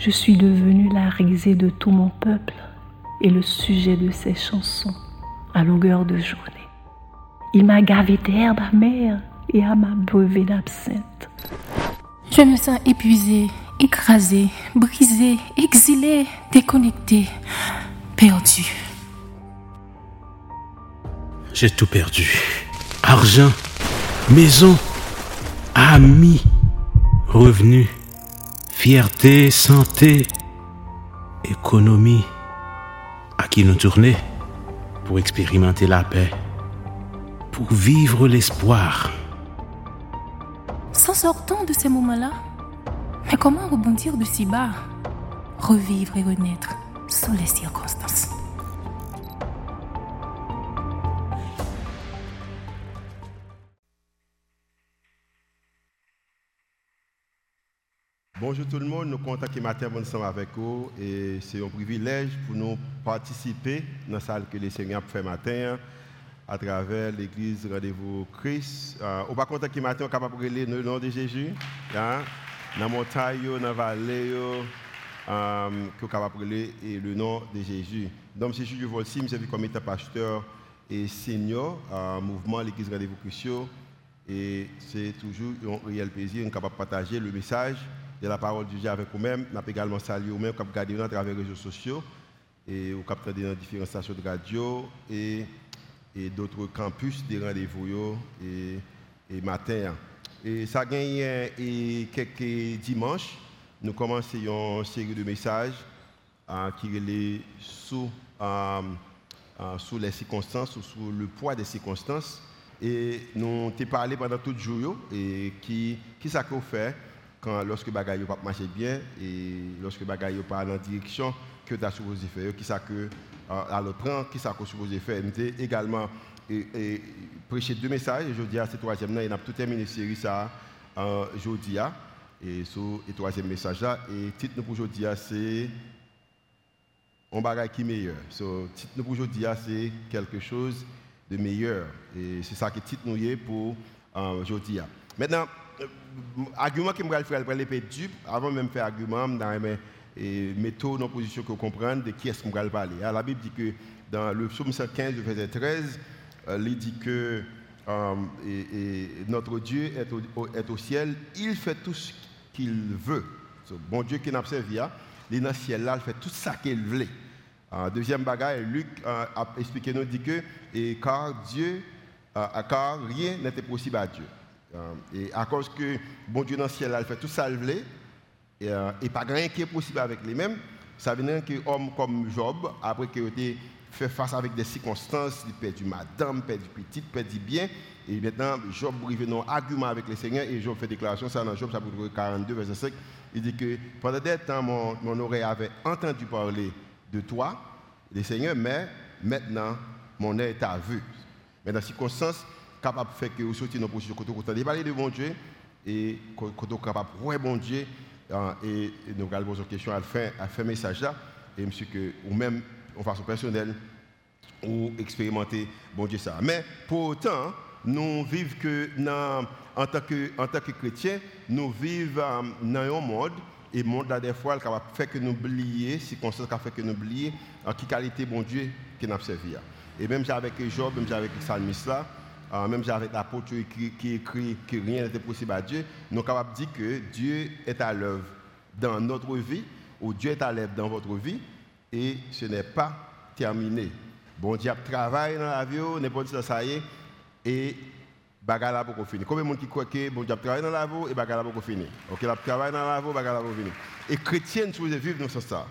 Je suis devenue la risée de tout mon peuple et le sujet de ses chansons à longueur de journée. Il m'a gavé d'herbe amère et à ma brevet d'absinthe. Je me sens épuisée, écrasée, brisée, exilée, déconnectée, perdue. J'ai tout perdu. Argent, maison, amis, revenus, fierté, santé, économie. À qui nous tourner pour expérimenter la paix, pour vivre l'espoir. S'en sortant de ces moments-là, mais comment rebondir de si bas? Revivre et renaître sous les circonstances. Bonjour tout le monde, nous comptons ce matin ensemble avec vous et c'est un privilège pour nous participer dans la salle que le Seigneur fait matin à travers l'église Rendez-vous Christ. Euh, on va compter ce matin, on est capable de le nom de Jésus, hein? dans la montagne, dans la vallée, euh, est capable de le nom de Jésus. Donc, c'est Jules Volsim, j'ai vu comme état pasteur et senior à mouvement l'église Rendez-vous Christ. Et c'est toujours un réel plaisir, de partager le message de la parole du Dieu avec vous-même. Nous également salué vous-même, vous regardé à travers les réseaux sociaux et vous captez dans différentes stations de radio et, et d'autres campus des rendez-vous et, et matin. Et ça gagne et quelques dimanches, nous commençons une série de messages euh, qui est sous, euh, euh, sous les circonstances ou sous le poids des circonstances. Et nous avons parlé pendant tout le jour et qui, qui ça fait? Quand, lorsque bagaille pas bien et lorsque bagaille pas dans la direction que tu as supposé faire, qui ça que à le prendre, qui ça que supposé faire. également et, et, prêcher deux messages. Aujourd'hui, c'est le troisième, il a tout terminé série ça aujourd'hui. Et sur le troisième message là, et titre pour aujourd'hui, c'est On bagaille qui meilleur. So, titre pour aujourd'hui, c'est quelque chose de meilleur. Et c'est ça que titre nous est pour aujourd'hui. Maintenant, argument que je vais faire, je vais avant même de faire argument, je vais mettre en position pour comprendre de qui est-ce qu'on va parler? La Bible dit que dans le psaume 115, verset 13, il dit que euh, notre Dieu est au, ciel, il fait tout ce qu'il veut. bon Dieu qui n'a pas servi, il est dans le ciel là, il fait tout ça qu'il veut. Euh, deuxième bagage, Luc euh, a expliqué nous dit que et car Dieu, car rien n'était possible à Dieu. Euh, et à cause que bon Dieu dans le ciel, il fait tout ça, et, euh, et pas rien qui est possible avec lui-même, ça veut dire qu'un homme comme Job, après qu'il ait fait face avec des circonstances, il perdu madame, perdu petite, perdu bien, et maintenant Job arrive un argument avec le Seigneur, et Job fait déclaration, ça dans Job chapitre 42, verset 5, il dit que pendant des temps, mon, mon oreille avait entendu parler de toi, le Seigneur, mais maintenant, mon œil t'a vu. Mais dans ces circonstances, capable de faire que vous sortiez dans position côté côté. Parler de bon Dieu et côté capable ouais bon Dieu. Hein, et, nous allons poser une question à la fin faire message là. Et monsieur que ou même en façon personnelle ou expérimenter bon Dieu ça. Mais pour autant nous vivons que en tant que que chrétiens nous vivons dans un monde et le monde là des fois capable fait que nous oublier circonstances qui fait que nous oublier en qui qualité bon Dieu qui nous servi et même avec Job même avec le là euh, même avec l'apôtre qui, écrit que rien n'était possible à Dieu, nous sommes capables de dire que Dieu est à l'œuvre dans notre vie, ou Dieu est à l'œuvre dans votre vie, et ce n'est pas terminé. Bon Dieu travaille dans la vie, n'importe ça, ça y est, et bagala pour finir. Combien de monde qui que bon Dieu travaille dans la vie et bagala pour finir. OK, la travaille dans la vie, bagala pour finir. Et chrétiens, nous vivre dans ça.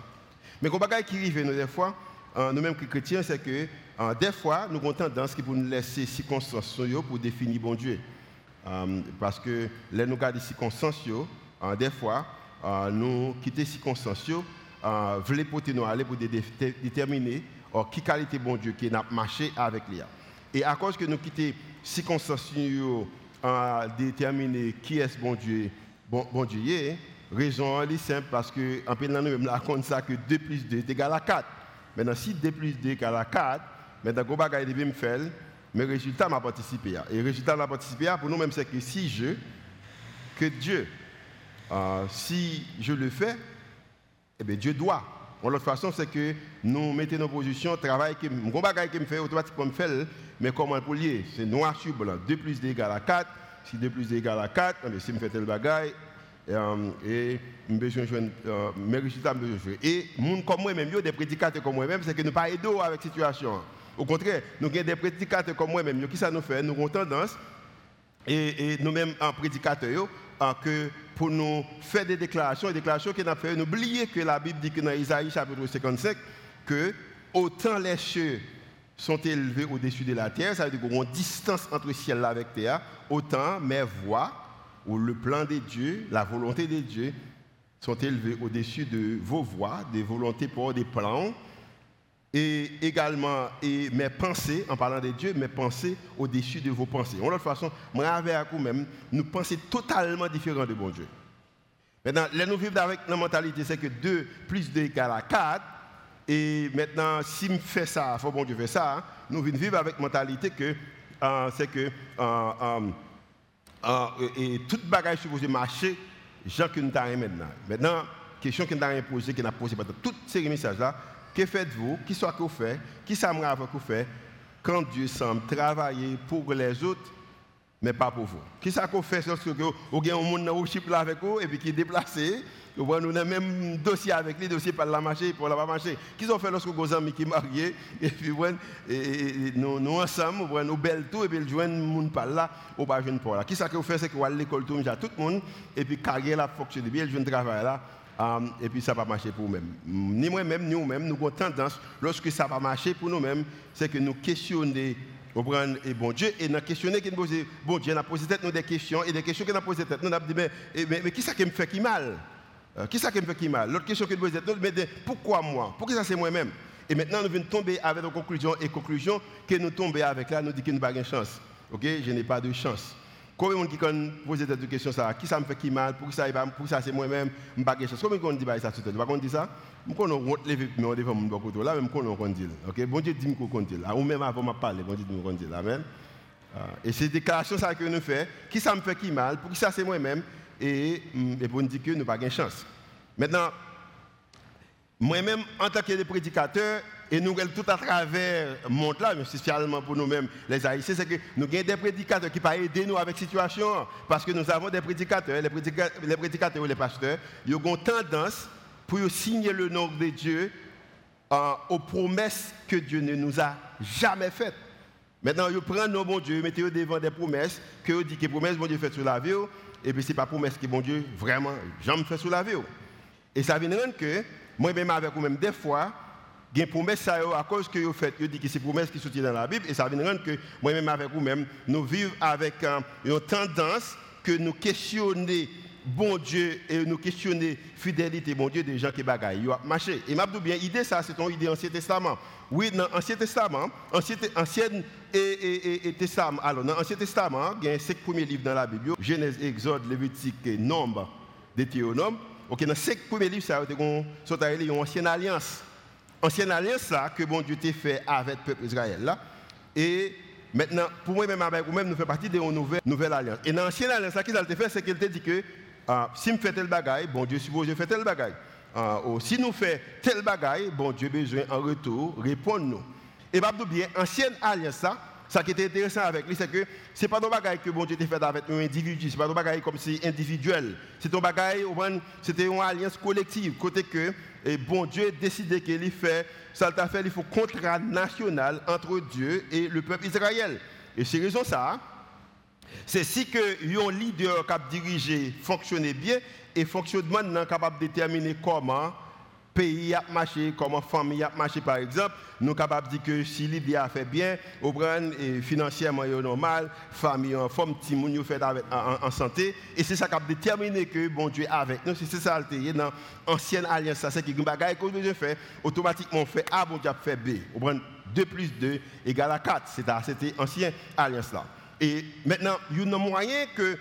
Mais quand bagala qui arrive nous des fois, euh, nous-mêmes chrétiens, c'est que euh, des fois, nous avons tendance pour nous laisser circonstances pour définir bon Dieu. Euh, parce que les nous gardons circonstances, euh, des fois, nous quittons circonstances, euh, voulons nous aller pour déterminer qui qualité bon Dieu qui n'a marché avec lui. Et à cause que nous quittons circonstances à déterminer qui est bon Dieu, bon, bon Dieu raison est simple parce que en nous même ça que 2 plus 2 est égal à 4. Maintenant si 2 plus 2 est égal à 4, mais dans le bagage de me faire, mais le résultat m'a participé. Et le résultat m'a participé pour nous-mêmes, c'est que si je, que Dieu, euh, si je le fais, eh bien, Dieu doit. De l'autre façon, c'est que nous mettons nos positions, travail qui me qui me fait automatiquement me fait, mais comment pour lier? C'est noir sur blanc. 2 plus 2 égale à 4. Si 2 plus 2 égale à 4, mais si je fais tel bagaille, euh, et je besoin de euh, mes résultats, besoin de Et comme moi-même, des prédicateurs comme moi-même, c'est que nous pas aider avec la situation. Au contraire, nous avons des prédicateurs comme moi-même, qui ça nous fait? Nous avons tendance, et, nous-mêmes en prédicateurs, que pour nous faire des déclarations, des déclarations qu'on a fait, n'oubliez que la Bible dit que dans Isaïe chapitre 55, que autant les cieux sont élevés au-dessus de la terre, ça veut dire une distance entre ciel et la terre, autant mes voix ou le plan de Dieu, la volonté de Dieu, sont élevés au-dessus de vos voix, des volontés pour des plans, et également mes pensées, en parlant de Dieu, mes pensées au-dessus de vos pensées. En l'autre façon, moi avec vous-même, nous pensons totalement différent de bon Dieu. Maintenant, là, nous vivons avec la mentalité, c'est que 2 plus 2 égale à 4. Et maintenant, si je fais ça, faut bon Dieu faire ça, hein, nous vivons avec la mentalité que euh, c'est que euh, euh, et toute bagage supposé marcher, gens que nous maintenant. Maintenant, question que nous avons posée, que nous avons posée pendant tous ces messages-là, que faites-vous? Qui soit que vous faites? Qui s'aimerait avec vous fait quand Dieu semble travailler pour les autres, mais pas pour vous. Qui ça qu'on fait lorsque vous avez un monde là avec vous et puis qui est déplacé? Nous avons le même dossier avec lui, dossier par la marcher, pour la pas marcher. Qu'est-ce qu'on fait lorsque vos amis qui mariés, et puis nous, nous ensemble, nous belles tout, et puis le joindre monde par là, ou pas jeune pour là. Qu'est-ce que vous faites, c'est que vous allez l'école tout le monde, et puis carrière la fonctionne bien, le jeune travail là, Et puis ça va marcher pour nous-mêmes. Ni moi-même, ni nous-mêmes, nous avons tendance, lorsque ça va marcher pour nous-mêmes, c'est que nous questionnons et bon Dieu, et nous questionnons, qui nous pose, bon Dieu, nous posé des questions, et des questions que nous posé tête, nous avons dit, mais, mais, mais qui ça qui me fait qui mal? Euh, Qui ça qui me fait qui mal? L'autre question que nous posons, nous mais pourquoi moi? Pourquoi ça c'est moi-même? Et maintenant, nous venons tomber avec nos conclusions, et conclusions que nous tombons avec là, nous disons que nous n'avons pas de chance. Ok? Je n'ai pas de chance. Combien de gens qui posent cette question ça Qui ça me fait qui mal Pour ça, pour ça c'est moi-même, je n'ai pas de chance. Combien de gens disent ça tout le temps Tu dire ça? Je connais honte lever mais on devant mon beaucoup là même connais on dit. OK? Bon Dieu dit qu'on ou même avant m'a parler, bon Dieu dit qu'on. Ah, et c'est des déclarations ça que nous faisons. Qui ça me fait qui mal Pour ça c'est moi-même et, et pour nous dire que nous pas de chance. Maintenant moi-même en tant que prédicateur et nous, tout à travers le monde là, mais spécialement pour nous-mêmes, les Haïtiens, c'est que nous avons des prédicateurs qui peuvent aider nous avec la situation. Parce que nous avons des prédicateurs, les prédicateurs, ou les pasteurs, ils ont tendance pour signer le nom de Dieu euh, aux promesses que Dieu ne nous a jamais faites. Maintenant, ils prennent nos bon Dieu, mettez devant des promesses, que vous dites que les promesses bon Dieu fait sur la vie, et puis ce n'est pas promesse que bon Dieu vraiment jamais fait sur la vie. Et ça vient rendre que, moi-même avec vous-même, des fois, une promesse à cause que vous faites, vous dites que c'est promesse qui sortit dans la Bible, et ça vient rendre que moi-même avec vous-même, nous vivons avec une tendance que nous questionnons bon Dieu et nous questionner fidélité bon Dieu des gens qui bagaillent. Marché. Et m'a bien idée ça c'est ton idée ancien testament. Oui dans ancien testament ancien ancien et, testament. Alors dans ancien testament il y a cinq premiers livres dans la Bible. Genèse Exode Lévitique Nombre Deutéronome. OK dans cinq premiers livres ça une ancienne alliance ancienne alliance là que bon Dieu t'a fait avec le peuple Israël là. Et maintenant, pour moi-même avec vous-même, nous faisons partie de une nouvelle, nouvelle alliance. Et dans l'ancienne alliance, ce qu'il a fait, c'est qu'il t'a dit que ah, si je fais tel bagaille, bon Dieu suppose que je fais tel bagaille. Ah, si nous faisons tel bagaille, bon Dieu besoin en retour répondre nous. Et bien, ancienne alliance ça, ça qui était intéressant avec lui, c'est que ce n'est pas un bagage que bon Dieu t'a fait avec un individu, ce n'est pas un bagage comme si individuel. C'est un bagage, c'était une alliance collective, côté que et bon Dieu a décidé qu'il fait, ça t'a fait, il faut contrat national entre Dieu et le peuple Israël. Et c'est raison ça. C'est si que un leader qui dirigé fonctionne bien et fonctionnement capable de déterminer comment pays a marché, comment famille a marché par exemple, nous sommes capables de dire que si l'idée a fait bien, au et financièrement est normal, famille en forme, petit monde fait en, santé, et c'est ça qui a déterminé que bon Dieu est avec nous, c'est ça qui dans l'ancienne alliance, c'est que bagaille que Dieu fait, automatiquement fait A, bon Dieu fait B. Au 2 plus 2 égale à 4, c'était l'ancienne alliance là. Et maintenant, il y a un moyen que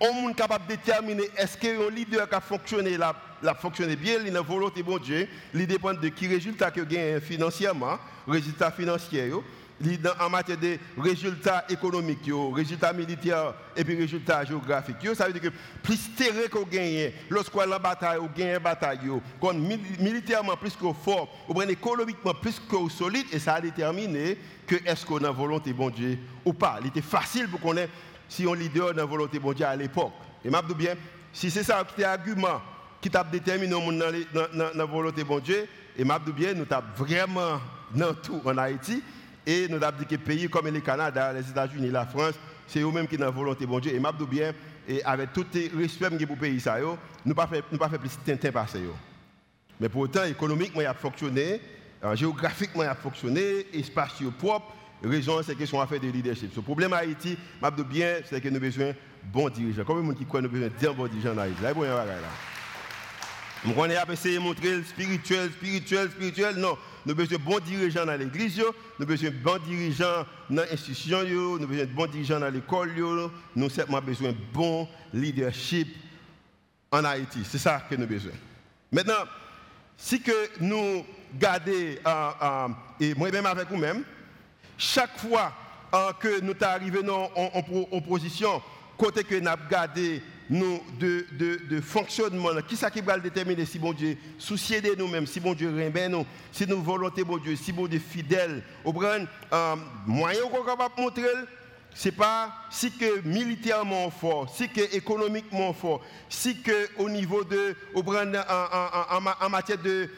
on est capable de déterminer est-ce qu'un leader qui a fonctionné là, l'a fonctionné bien, il a volonté bon Dieu, il dépend de qui résultat que gagne financièrement, résultat financier en matière de résultats économiques, résultats militaires et puis résultats géographiques. Ça veut dire que plus terrain qu'on gagne, lorsqu'on en bataille, on gagne bataille, qu'on militairement plus qu'on fort, ou économiquement plus qu'on solide, et ça a déterminé que est-ce qu'on a volonté bon Dieu ou pas. Il était facile pour qu'on ait si on leader dans volonté bon Dieu à l'époque. Et m'a bien, si c'est ça qui est argument qui t'a déterminé dans la volonté bon Dieu, et bien, nous avons vraiment dans tout en Haïti, et nous avons dit que pays comme le Canada, les États-Unis, la France, c'est eux-mêmes qui ont la volonté bon Dieu. Et bien, et avec tout le respect pour le pays, nous ne pas fait plus de temps passer. Mais pourtant, économiquement, il a fonctionné, euh, géographiquement, il a fonctionné, espace propre, raison, c'est question affaire de leadership. Le problème à Haïti, bien, c'est que nous avons besoin de bons dirigeants. Combien de gens qui croient que nous avons besoin de bons dirigeants en Haïti Là, il. Nous avons essayé de montrer spirituel, spirituel, spirituel. Non, nous avons besoin de bons dirigeants dans l'église, nous avons besoin de bons dirigeants dans l'institution, nous avons besoin de bons dirigeants dans l'école, nous avons besoin de bons leadership en Haïti. C'est ça que nous avons besoin. Maintenant, si que nous gardons, euh, euh, et moi-même avec vous-même, chaque fois euh, que nous arrivons en, en, position, côté que nous avons gardé nous de, de, de, fonctionnement, qui ça qui va déterminer si bon Dieu soucier de nous-mêmes, si bon Dieu remet nous, si nous volonté bon Dieu, si bon Dieu fidèle, au grand euh, moyen qu'on capable montrer c'est pas si que militairement fort, si que économiquement fort, si que au niveau de au en, en, en, matière de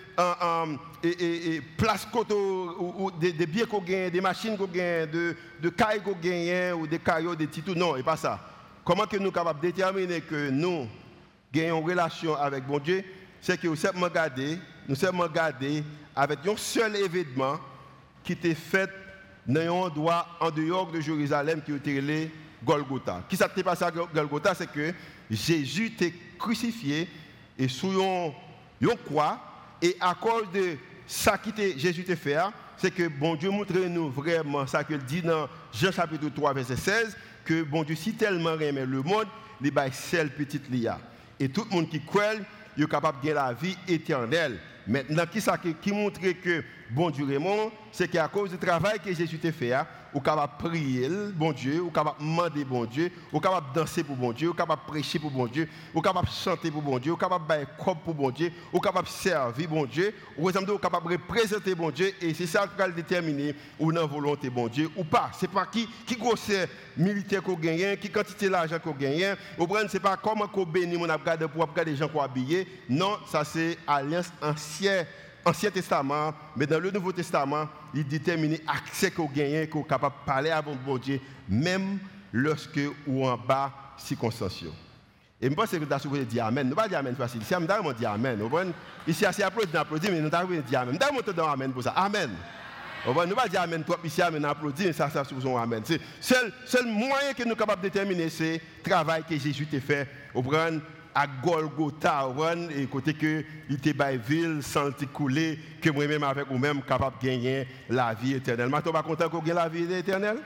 et, et, place ou, des, biens qu'on gagne, des machines qu'on gagne, de, de cailles qu'on gagne ou des caillots, des titres, non, et pas ça. Comment que nous sommes capables de déterminer que nous gagnons une relation avec bon Dieu? C'est que nous sommes regardés, nous sommes avec un seul événement qui était fait dans un endroit en dehors de Jérusalem qui était le Golgotha. Qui s'est passé à Golgotha? C'est que Jésus était crucifié et sous une croix et à cause de ça que Jésus a fait, c'est que bon Dieu montre nous vraiment ça qu'il dit dans Jean chapitre 3 verset 16 que bon Dieu si tellement aimé le monde, il a seul petite lia. Et tout le monde qui croit, il est capable de gagner la vie éternelle. Maintenant, qui, ça, qui montre que bon Dieu Raymond, c'est qu'à cause du travail que Jésus t'a fait, hein, ou capable de prier, bon Dieu, ou capable de demander bon Dieu, ou capable de danser pour bon Dieu, ou capable de prêcher pour bon Dieu, ou capable de chanter pour bon Dieu, ou capable de bailler pour bon Dieu, ou capable de servir bon Dieu, ou capable de représenter bon Dieu, et c'est ça qui va déterminer ou non volonté bon Dieu ou pas. C'est pas qui qui grosseur militaire qu'on gagne, qui quantité d'argent qu'on gagne, ou c'est pas comment qu'on bénit mon garde pour regarder les gens qu'on habillé. Non, ça c'est alliance ancienne Ancien Testament, mais dans le Nouveau Testament, il détermine l'accès qu'on gagne, qu'on est capable de parler à bon Dieu, même lorsque ou en bas circonstances. Et je pense que vous avez dit Amen. Nous ne pas dire Amen facile. Si nous avons dit Amen, ici, c'est applaudi, applaudi, mais nous avons dit Amen. Nous avons dit Amen pour ça. Amen. Nous pas dire Amen trop ici, Amen, applaudir, ça, ça, Amen. Le seul, moyen que nous sommes capables de déterminer, c'est le travail que Jésus a fait. À Golgotha, et côté que il était ville sans couler, que moi-même avec vous-même capable de gagner la vie éternelle. Suis pas content qu'on gagne la vie éternelle?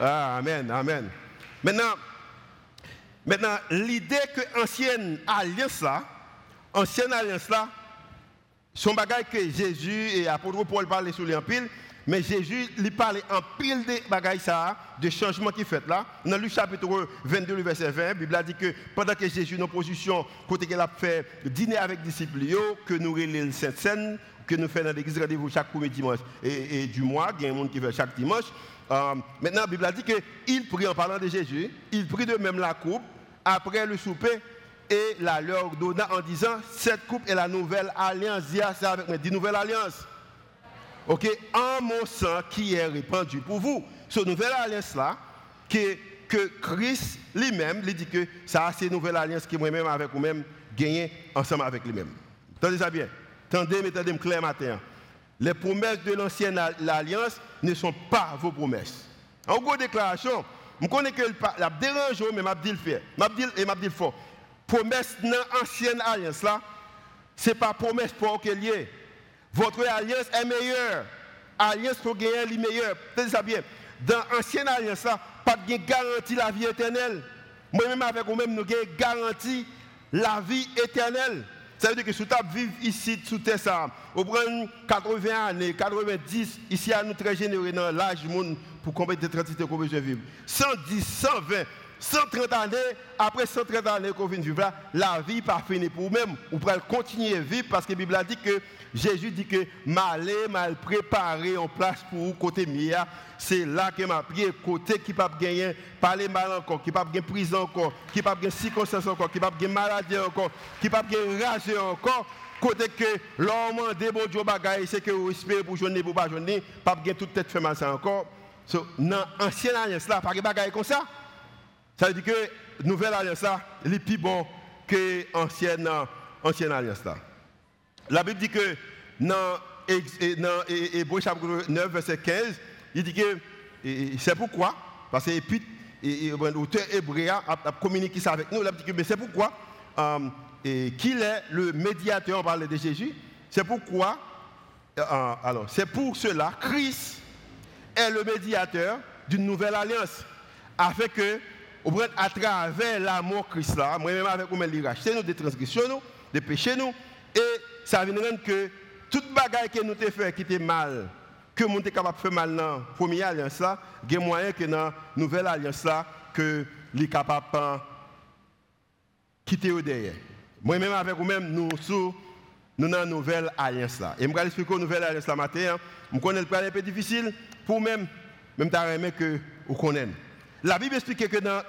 Ah, amen, amen. Maintenant, maintenant l'idée que ancienne alliance là, ancienne alliance là, son bagage que Jésus et apôtre Paul parlaient sur les pile, mais Jésus lui parlait en pile de bagailles ça, de changements qui fait là. Dans le chapitre 22, verset 20, la Bible a dit que pendant que Jésus est en position, côté qu'il a fait dîner avec les disciples, que nous relèvons cette scène, que nous faisons dans l'église rendez-vous chaque premier dimanche et, du mois, il y a un monde qui fait chaque dimanche. Euh, maintenant, la Bible a dit qu'il prie en parlant de Jésus, il prie de même la coupe après le souper et la leur donna en disant Cette coupe est la nouvelle alliance. Dis avec moi, dis nouvelle alliance ok, en mon sang qui est répandu pour vous. Ce nouvelle alliance-là, que, que Christ lui-même, lui dit que ça, c'est une nouvelle alliance qui moi-même avec vous-même gagné ensemble avec lui-même. Entendez ça bien? Attendez, mettez-moi clair matin. Les promesses de l'ancienne alliance ne sont pas vos promesses. En gros déclaration, je connais que la dérange, mais je dis le fait. Je et je dis le fort. Promesse dans l'ancienne alliance là, ce n'est pas promesse pour qu'elle y ait. Votre alliance est meilleure. Alliance pour gagner est meilleure. Tenez ça bien. Dans l'ancienne alliance, pas de garantie la vie éternelle. Moi-même avec vous-même, nous avons garanti la vie éternelle. Ça veut dire que si tu vivre ici, sous terre, ça, au 80 années, 90, ici, à nous très généreux dans l'âge pour combien de 30 qu'on besoin vivre. 110, 120, 130 années, après 130 années qu'on vient vivre là, la vie pas finie pour vous-même. Vous pouvez continuer à vivre parce que la Bible a dit que Jésus dit que mal mal préparé en place pour vous côté mia. C'est là que m'a prié côté qui pas gagner, parler mal encore, qui pas gagner prison encore, qui pas gagner circonstance encore, qui pas gagner maladie encore, qui pas gagner rage encore. Côté que l'homme des bon bagaille, c'est que vous espérez pour journée pour pas journée, pas gagner toute tête fait mal ça encore. So, dans l'ancienne alliance là, pas de bagaille comme ça? Ça veut dire que nouvelle alliance là, est plus bon que l'ancienne ancienne alliance là. La Bible dit que dans Hébreu chapitre 9, verset 15, il dit que c'est pourquoi, parce que l'auteur hébreu a, communiqué ça avec nous, il dit que c'est pourquoi euh, qu'il est le médiateur, on parle de Jésus, c'est pourquoi, euh, alors, c'est pour cela, Christ est le médiateur d'une nouvelle alliance, afin que, à travers l'amour Christ là, moi-même avec vous, il racheter nous des transgressions, des péchés nous, et ça vient rendre que toute bagaille que nous avons fait mal, que nous sommes capable de faire mal dans la première alliance là, il y a moyen que dans la nouvelle alliance là, que nous capable de quitter au derrière. Moi-même avec vous-même, nous sommes nous dans la nouvelle alliance là. Et je vais expliquer la nouvelle alliance là matin. Je connais le plan un peu difficile pour même, même t'as que vous connaissez. La Bible explique que dans,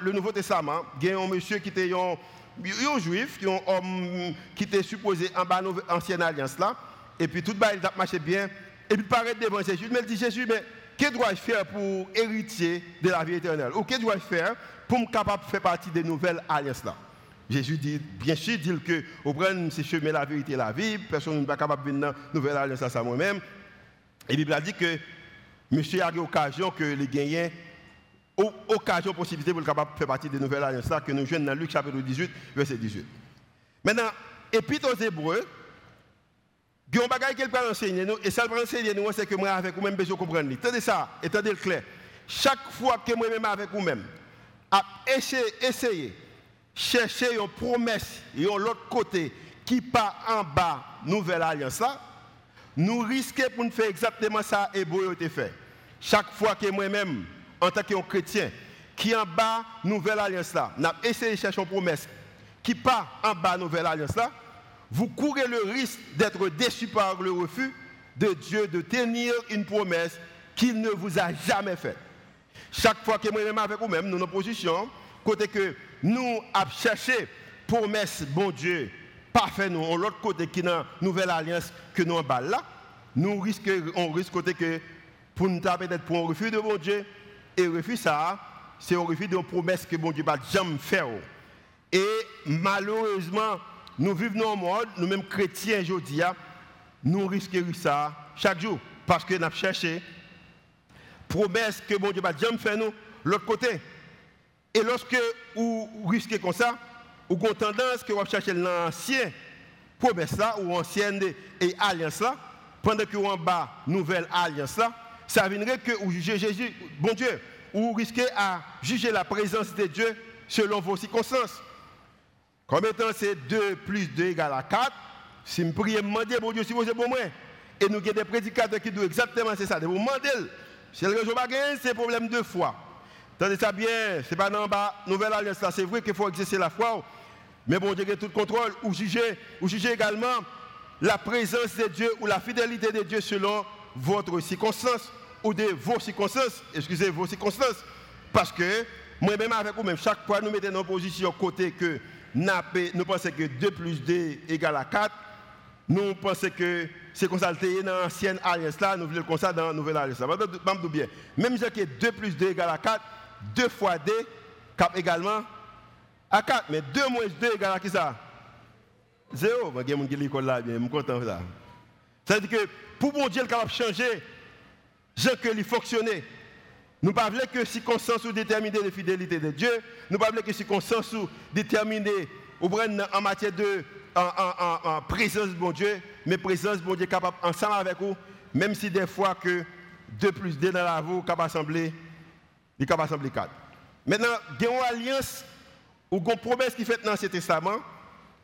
le Nouveau Testament, il y a un monsieur qui était un juif, qui un homme qui était supposé en bas l'ancienne alliance là, et puis tout le monde a bien, et puis il paraît devant Jésus, mais il dit Jésus, mais que dois-je faire pour hériter de la vie éternelle? Ou que dois-je faire pour me capable de faire partie des nouvelles alliances là? Jésus dit, bien sûr, dit que au prendre ces chemins la vérité la vie, personne n'est pas capable de venir dans la nouvelle alliance à moi-même. Et la Bible a dit que monsieur a eu l'occasion que les gagnants occasion, possibilité pour le capable de faire partie des nouvelles alliances que nous jouons dans Luc chapitre 18, verset 18. Maintenant, Épître aux Hébreux, il y a un bagage qu'il peut enseigner nous, et ça peut enseigner nous, c'est que moi avec vous-même besoin de comprendre. Attendez ça, attendez le clair. Chaque fois que moi-même avec vous-même, à essayer, essayer, chercher une promesse et l'autre côté qui part en bas, nouvelle alliance là, nous risquons pour nous faire exactement ça et a fait. Chaque fois que moi-même, en tant que chrétien qui en bas nouvelle alliance là, n'a essayé de chercher une promesse qui part en bas nouvelle alliance là, vous courez le risque d'être déçu par le refus de Dieu de tenir une promesse qu'il ne vous a jamais faite. Chaque fois que moi-même avec vous-même, nous nos positions, côté que nous avons cherché promesse, bon Dieu, parfait nous, l'autre côté qui est dans nouvelle alliance que nous en bas là, nous risquons, on risque côté que pour nous peut-être pour un refus de bon Dieu, et refus ça, c'est un refus d'une promesse que bon Dieu va jamais faire. Et malheureusement, nous vivons dans un monde, nous-mêmes chrétiens aujourd'hui, nous risquons ça chaque jour. Parce que nous cherché promesse que bon Dieu va jamais faire nous, l'autre côté. Et lorsque vous risquez comme ça, vous avez tendance que vous cherchez l'ancien promesse là, ou ancienne et alliance là, pendant que vous en bas, nouvelle alliance là, ça viendrait que vous jugez Jésus, bon Dieu, ou risquez à juger la présence de Dieu selon vos circonstances. Comme étant c'est 2 plus 2 égale à 4, si je prie, demander, bon Dieu, si vous êtes bon moi. Et nous avons des prédicateurs qui disent exactement c'est ça. Vous demander, si le réseau gagner, c'est problème de foi. Tandis ça bien, c'est pas dans bas, nouvelle alliance c'est vrai qu'il faut exercer la foi. Mais bon Dieu a tout contrôle, ou juger, ou juger également la présence de Dieu ou la fidélité de Dieu selon votre circonstance ou de vos circonstances, excusez vos circonstances, parce que moi-même avec vous-même, chaque fois nous mettons nos positions côté que nous pensons que 2 plus 2 égale à 4, nous pensons que c'est ça dans l'ancienne alliance là, nous voulons comme ça dans la nouvelle alliance là. bien. Même si que 2 plus 2 égale à 4, 2 fois 2 cap également à 4. Mais 2 moins 2 égale à qui ça? Zéro. Je suis content de ça. Ça veut dire que pour mon Dieu, il est capable de changer je que lui fonctionner. Nous ne pas que circonstances ou déterminer la fidélité de Dieu. Nous ne pas que circonstances ou déterminer en matière de en, présence de Dieu, mais présence de mon Dieu capable ensemble avec vous, même si des fois que 2 plus 2 dans la vous, capable assembler, il capable assembler 4. Maintenant, il y a une alliance ou une promesse qui est faite dans ce testament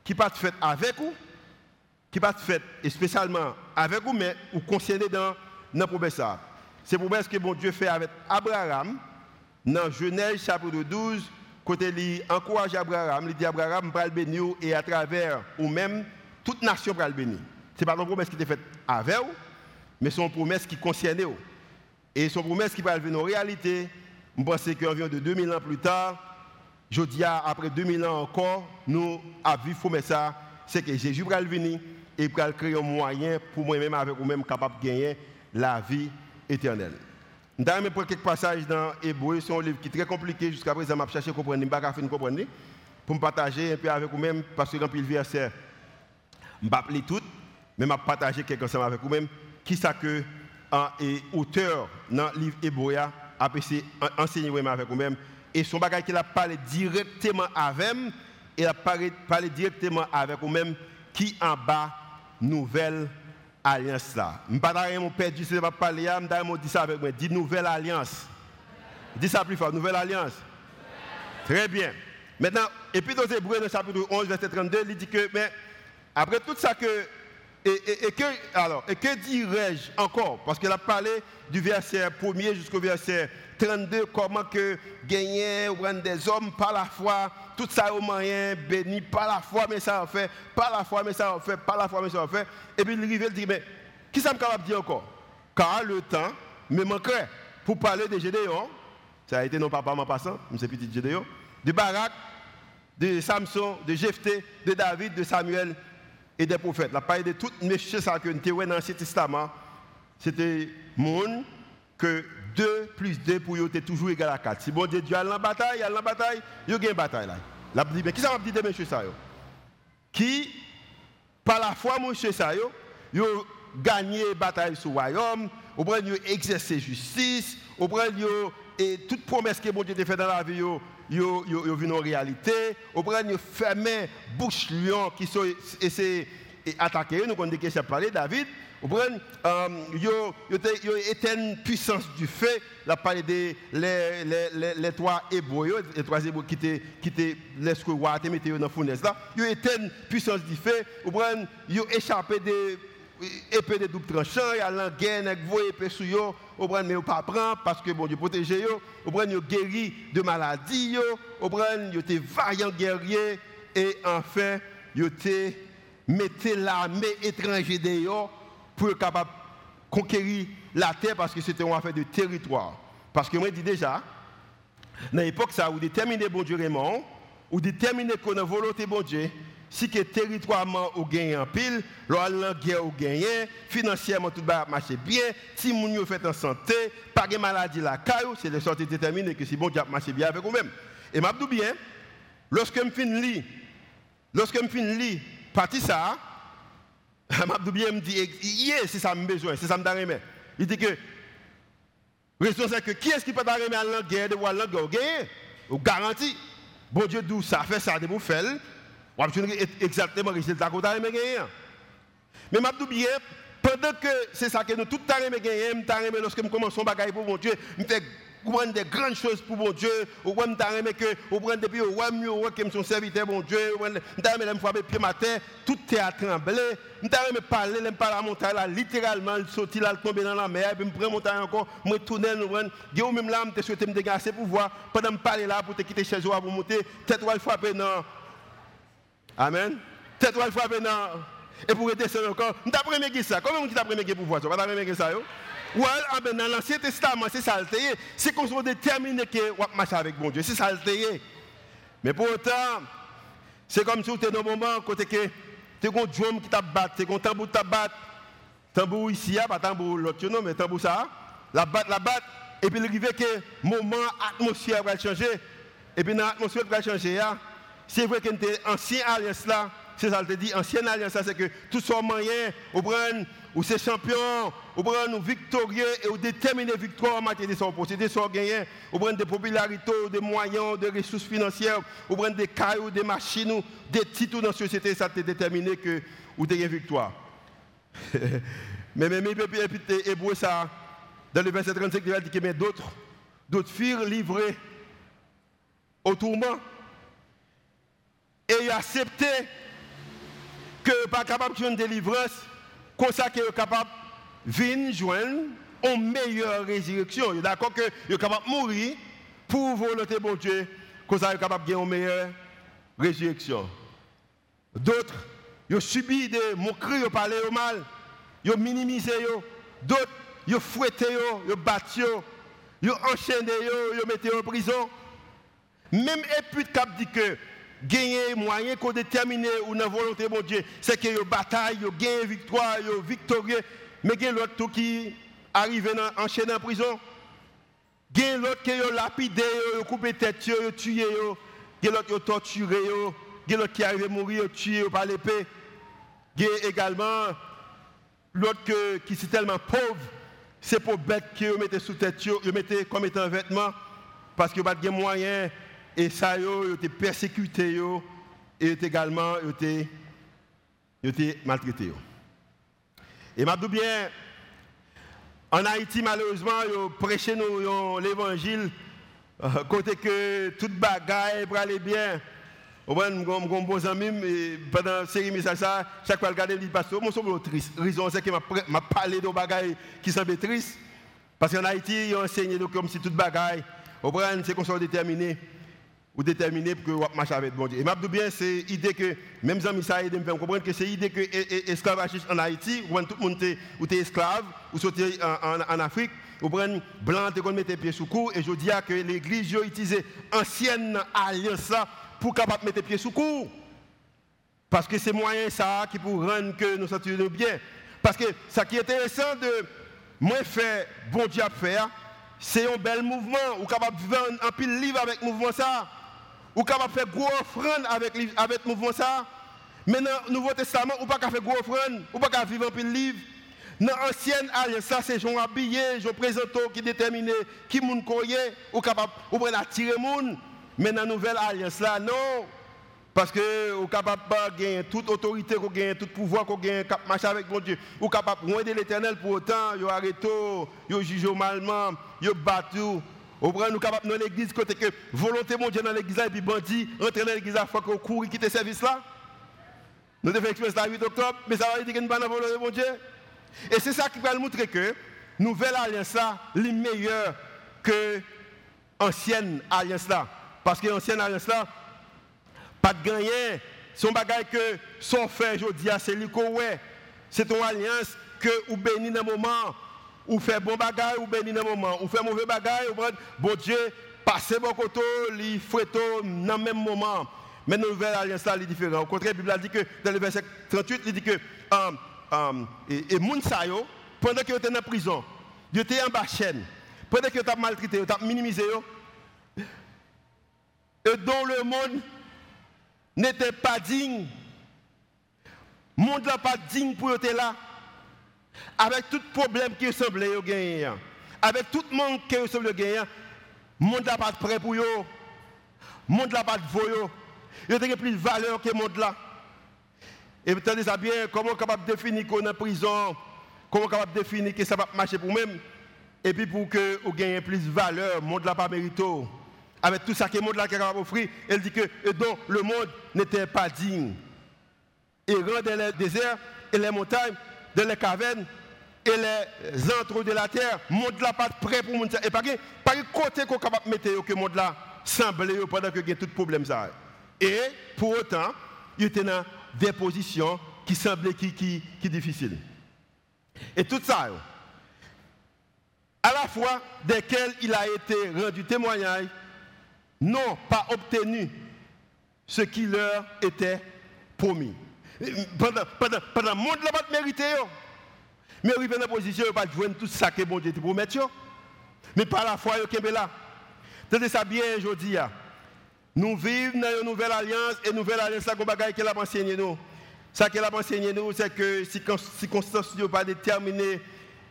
qui pas fait avec vous, qui pas fait spécialement avec vous, mais vous concerné dans la promesse. C'est promesse que bon Dieu fait avec Abraham dans Genèse chapitre 12, côté il encourage Abraham, il dit Abraham va le bénir et à travers ou même toute nation va le bénir. Ce n'est pas une promesse qui était faite avec vous, mais c'est une promesse qui concerne vous. Et son promesse qui va venir en réalité, je pense qu'environ de 2000 ans plus tard, je dis après 2000 ans encore, nous avons vu ça, c'est que Jésus va venir et va créer un moyen pour moi-même avec vous-même capable de gagner la vie éternelle. Je vais prendre quelques passages dans Hébreu, c'est un livre qui est très compliqué. Jusqu'à présent, je vais chercher à comprendre, je ne vais comprendre, pour me partager un peu avec vous-même, parce que dans le verset, je ne pas tout, mais je vais partager quelque chose avec vous-même, qui ça que auteur dans le livre Hébreu a enseigné avec vous-même, et son bagage qu'il a parlé directement avec, et a parlé directement avec vous-même, qui en bas, nouvelle alliance là. Je ne pas mon père du pas parler, je dit ça avec moi, dit nouvelle alliance. Dis ça plus fort, nouvelle alliance. Très bien. Maintenant, et puis dans Hébreux, dans chapitre 11, verset 32, il dit que, mais après tout ça que, et, que, alors, et que dirais-je encore? Parce qu'il a parlé du verset 1er jusqu'au verset 32, comment que gagner ou des hommes par la foi, tout ça au moyen, béni par la foi, mais ça en fait, par la foi, mais ça en fait, par la foi, mais ça en fait. Et puis il il dit, mais qui ça me capable de dire encore? Car le temps me manquerait. Pour parler de Gédéon, ça a été non papa, mon passant, c'est petit Gédéon, de Barak, de Samson, de Jephthé, de David, de Samuel et des prophètes. La parole de tout messieurs ça que nous dans l'Ancien Testament, c'était monde que 2 plus 2 pour eux, toujours égal à 4. Si bon Dieu, Dieu a la bataille, il a la bataille, il y a une bataille là. La dit, mais qui ça va dire de monsieur ça Qui, par la foi, monsieur ça yo, yo gagné bataille sur le royaume, au point de exercer justice, au point et toute promesse que bon Dieu a fait dans la vie, yo, yo, yo, yo en réalité, au point de fermer bouche lion qui sont essayé attaquer, nous avons dit que c'est parlé David, comprenez? Euh, Yo éteint une puissance du feu. La parlé des les, les, les, trois hébreux, les trois hébreux qui étaient qui étaient laissé roi te mettre dans la fournaise. Yo éteint une puissance du feu. Vous comprenez? Yo échappé des épées de double tranchant, il y a la avec vous épée sur yo, comprenez? Mais pas prendre parce que bon Dieu protège yo. Vous comprenez? Yo guéri de maladies yo. Vous comprenez? Yo étaient vaillants guerriers et enfin yo étaient mettez l'armée étrangère dehors pour être capable de conquérir la terre parce que c'était une affaire de territoire. Parce que moi, je dis déjà, dans l'époque, ça, vous déterminez bon Dieu vraiment, ou déterminez qu'on a volonté bon Dieu, si que territoirement vous gagnez en pile, la guerre gagnez, financièrement tout va marcher bien, si vous fait en santé, pas de maladie la caillou, c'est de sorte déterminé que si bon Dieu marche bien avec vous-même. Et m'a bien, lorsque je finis lorsque je finis partie ça, Mabdou bien me dit, c'est ça que j'ai besoin, c'est ça que j'ai Il dit que, raison c'est que qui est-ce qui peut t'arriver à la guerre de voir la guerre gagner Ou garantie. Bon Dieu d'où ça fait ça de vous faire? Ou exactement le résultat que vous avez gagné. Mais Mabdou bien, pendant que c'est ça que nous tout t'arriver gagner, lorsque nous commençons à bagailler pour mon Dieu, nous faisons ou prendre des grandes choses pour mon Dieu, ou prendre des que, ou prendre des pieds, ou mieux, ou comme son serviteur, mon Dieu, ou prendre des frapper pied matin, tout est à trembler, me parler, nous parler à la montagne, là, littéralement, il sortit là, tomber dans la mer, puis me prendre montagne encore, me tourner, nous prendre, ou même là, je souhaité me dégager pour voir, pendant me parler là, pour te quitter chez toi, pour monter, tête ou frapper dans. Amen. Tête ou frapper dans. Et pour redescendre encore, t'as premier ça. Comment on t'a premier pour voir ça? Pas premier ça, yo? Ouais, ah ben dans l'Ancien Testament, c'est ça le C'est qu'on soit déterminé que on marcher avec bon Dieu. C'est ça le Mais pour autant, c'est comme si tu es dans un moment côté que tu as un drum qui t'a battu, tu as un tambour qui t'a battu. Tambour ici, pas tambour l'autre, non, mais tambour ça. La batte, la batte. Et puis il que moment, l'atmosphère va changer. Et puis dans l'atmosphère va changer, c'est vrai que ancien alliance là. C'est ça, je te dis, ancienne alliance, c'est que tout soit moyen, ou prendre, ou c'est champion, ou prendre victorieux et ou déterminer victoire en matière de son posséder, son gagner, ou prendre des popularités, des moyens, des ressources financières, ou prendre des cailloux, des machines, des titres dans la société, ça te déterminer que vous avez victoire. mais même et hébreu ça, dans le verset 35, il dit que mais d'autres, d'autres firent livrés au tourment et accepté que pas capable de une délivrance, comme ça que capable de joindre une meilleure résurrection. D'accord que est capable de mourir pour volonté bon Dieu, comme ça capable de une meilleure résurrection. D'autres, ils ont subi des moqueries, ils parlé au mal, ils minimisé. D'autres, ils fouetté, ils battu, ils enchaîné, ils mis en prison. Même Épute cap dit que gagner moyen qu'on détermine ou volonté de Dieu, c'est que yo bataille, yo gagne victoire, yo victorieux, mais a l'autre qui arrive enchaîné en prison. A l'autre qui a lapidé, yo coupé tête, yo tué, il y a l'autre qui a torturé, il y a l'autre qui arrive à mourir, tué par l'épée. A également l'autre qui est tellement pauvre, c'est pour bête qui mettait sous tête, yo mettait comme étant un vêtement. Parce que pas de moyen et ça, yo, été persécuté, yo, et également été, été maltraité. Et m'a bien, en Haïti, malheureusement, yo prêché l'évangile, euh, côté que toute bagaille pour aller bien. Au moins, mon bon ami, pendant la série message, chaque fois que je regarde, il pasteur, moi, je suis triste. La raison, c'est que m'a parlé de bagailles qui semblent tristes. Parce qu'en Haïti, ils ont enseigné comme si toute bagaille, au moins, c'est qu'on soit déterminé ou déterminé pour que vous marchiez avec bon Dieu. Et je bien, c'est l'idée que, même si ça aide me comprendre que c'est l'idée que l'esclavage en Haïti, où tout le monde est esclave, ou en, en, Afrique, ou prenez blanc, et qu'on mette pieds sous cou, et je dis que l'église a utilisé ancienne alliance pour capable mettre pieds sous cou. Parce que c'est moyen ça qui pour rendre que nous sentions bien. Parce que ce qui est intéressant de moi faire, bon Dieu à faire, c'est un bel mouvement, ou capable de vendre un pile livre avec le mouvement ça ou capable faire gros offrande avec avec mouvement ça. Mais dans le Nouveau Testament, ou pas faire gros offrande, ou pas vivre peu de livre. Dans l'ancienne alliance, ça c'est gens habillés, gens présentants qui déterminent qui moun koye, ou capable ou prendre attirer moun. Mais dans la nouvelle alliance là, non. Parce que vous capable pas gagner toute autorité, qu'on gagne tout pouvoir, qu'on gagne marcher avec mon Dieu. Ou capable de l'éternel pour autant, vous arrêtez, vous jugez malement, vous battez, au bras, nous capables dans l'église, côté que volonté mon Dieu dans l'église, et puis bandit, rentrer dans l'église, il faut qu'on court et quitte le service là. Nous devons expérience le 8 octobre, mais ça va dire nous pas dans volonté mon Dieu. Et c'est ça qui va nous montrer que nouvelle alliance là, est meilleure que ancienne alliance là. Parce que l'ancienne alliance là, pas de gagner. Son bagage que son frère, je dis, c'est lui C'est une alliance que vous bénissez dans le moment ou fait bon bagage ou béni dans moment, ou fait mauvais bagage, ou bon Dieu, passer bon côté, li fouetto dans le même moment. Mais la nouvelle alliance là, est différent. Au contraire, la Bible dit que dans le verset 38, il dit que um, um, et, et pendant qu'il était en prison, il était en bas chaîne, pendant qu'il était maltraité, il était minimisé, et dont le monde n'était pas digne, le monde n'est pas digne pour être là avec tout problème qui semblait gagner, avec tout manque qui semblait gagner, le monde n'a pas prêt pour eux. Le monde n'a pas de voyou. Il y a plus de valeur que le monde là. Et vous entendez ça bien, comment capable de définir qu'on est en prison, comment capable de définir que ça va marcher pour nous-mêmes, et puis pour que vous gagnez plus de valeur, le monde n'a pas mérité. Avec tout ça que le monde là capable d'offrir, elle dit que le monde n'était pas digne. Et dans les déserts et les montagnes, dans les cavernes et les entrées de la terre, monde là pas prêt pour monde et pas pas côté qu'on capable mettre que monde là semble pendant que tout problème. Et pour autant, il était dans des positions qui semblaient qui qui difficiles. Et tout ça à la fois desquelles il a été rendu témoignage, n'ont pas obtenu ce qui leur était promis. Pendant, le monde, là, pas mérité. Mais arrivé dans la position, il pas jouer tout ça que bon Dieu te promet. Mais par la foi, il est là? Tenez ça bien aujourd'hui. Nous vivons dans une nouvelle alliance et une nouvelle alliance, ça qu'elle a enseigné nous. Ça qu'elle a enseigné nous, c'est que si circonstances ne pas déterminées,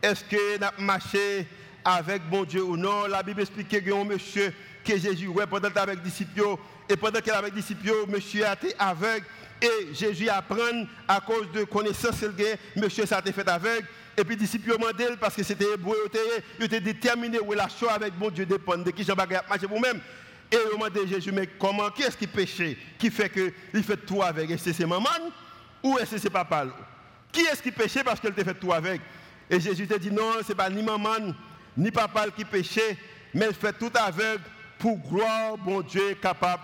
est-ce que nous marché avec bon Dieu ou non La Bible explique a un monsieur que Jésus, ouais, pendant avec disciples, et pendant qu'il avec disciples, monsieur a été aveugle. Et Jésus apprend à cause de connaissance qu'il monsieur ça a été fait aveugle. Et puis disciples ont parce que c'était hébreu, il était déterminé relation avec bon Dieu dépend de qui Jean a marché pour même. Et ils ont demandé Jésus, mais comment, qui est-ce qui péché, qui fait que il fait tout avec Et c'est maman Ou est-ce que c'est papa? Qui est-ce qui péchait parce qu'elle t'a fait tout avec Et Jésus t'a dit non, ce n'est pas ni maman, ni papa qui péchait, mais elle fait tout avec pour gloire, bon Dieu, capable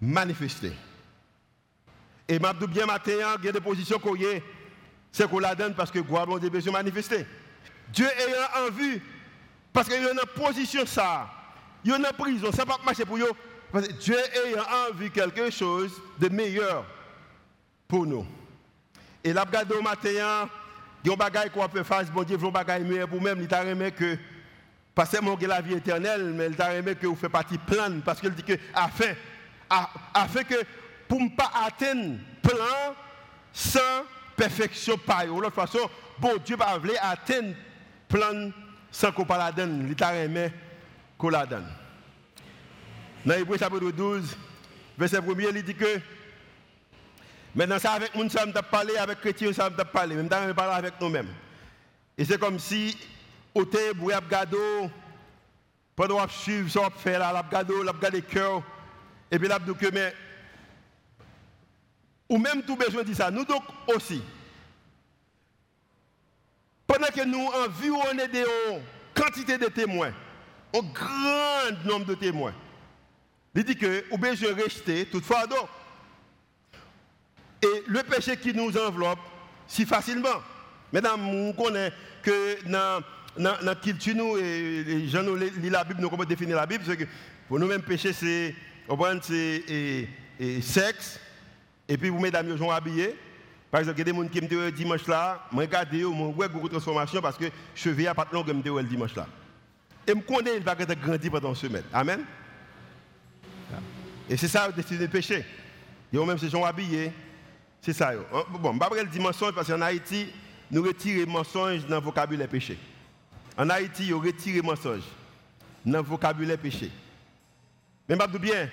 de manifester. Et m'a bien matin, il y a des positions qu'on y c'est qu'on la donne parce que gloire, bon Dieu, besoin manifester. Dieu ayant en vue, parce qu'il y a une position ça, il y a une prison, ça ne va pas marcher pour eux. Parce que Dieu ayant envie quelque chose de meilleur pour nous. Et là, regardez au matin, il y a un bagage qu'on peut faire, bon Dieu, un bagage meilleur pour même, il t'a remis que, pas seulement la vie éternelle, mais il t'a remis que vous faites partie pleine, parce qu'il dit que, afin, afin que, pour ne pas atteindre plan sans perfection De toute façon, Dieu va atteindre plan sans qu'on la donne, il. Dans chapitre 12, verset 1 il dit que maintenant ça avec nous, ça me parler, avec chrétien, ça me parler, même temps, on parle avec nous-mêmes. Et c'est comme si, au thé, vous avez pendant suivez, ça vous fait là, vous gado, vous avez cœur, et puis là, vous que ou même tout besoin de ça, nous donc aussi. Pendant que nous environnons des quantité de témoins, un grand nombre de témoins, il dit que ou bien je rester toutefois donc. Et le péché qui nous enveloppe si facilement. Maintenant, on connaît que dans la culture, nous, et les gens nous lisent la Bible, nous comment définir la Bible, c'est que pour nous-mêmes, péché, c'est et, sexe, et puis vous, mesdames, vous sont habillés. Par exemple, il y a des gens qui me disent dimanche là, je regarde, je vois beaucoup de transformation parce que je vais à pas long me le dimanche là. Et je connais, il va grandir pendant une semaine. Amen. Et c'est ça, décider de pécher. Ils même ces gens habillés. C'est ça. Hein? Bon, je ne vais pas dire mensonge parce qu'en Haïti, nous retirons mensonge dans le vocabulaire péché. En Haïti, ils retirent mensonge dans le vocabulaire péché. Mais je bien,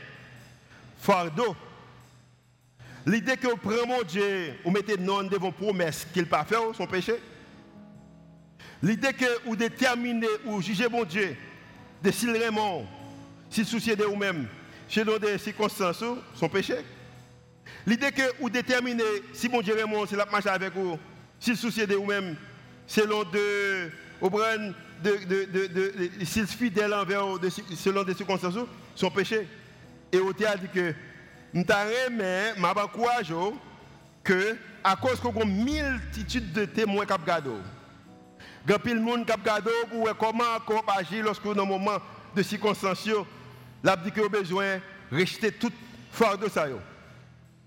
fardeau. L'idée que vous prenez mon Dieu, vous mettez non devant promesse qu'il pas faire son péché. L'idée que vous déterminez ou jugez mon Dieu de s'il vraiment, s'il soucie de vous-même, selon des circonstances, son péché. L'idée que vous déterminez si mon Dieu Raymond, c'est la marche avec vous, s'il soucie de vous-même, selon de, de, de, s'il fidèle envers vous, selon des circonstances, son péché. Et vous a dit que mais m'a pas courage que à cause qu'on a multitude de témoins qui y a de monde qui gado pour comment agir lorsque dans moment de circonstances L'a dit que besoin rejeter toute fardeau ça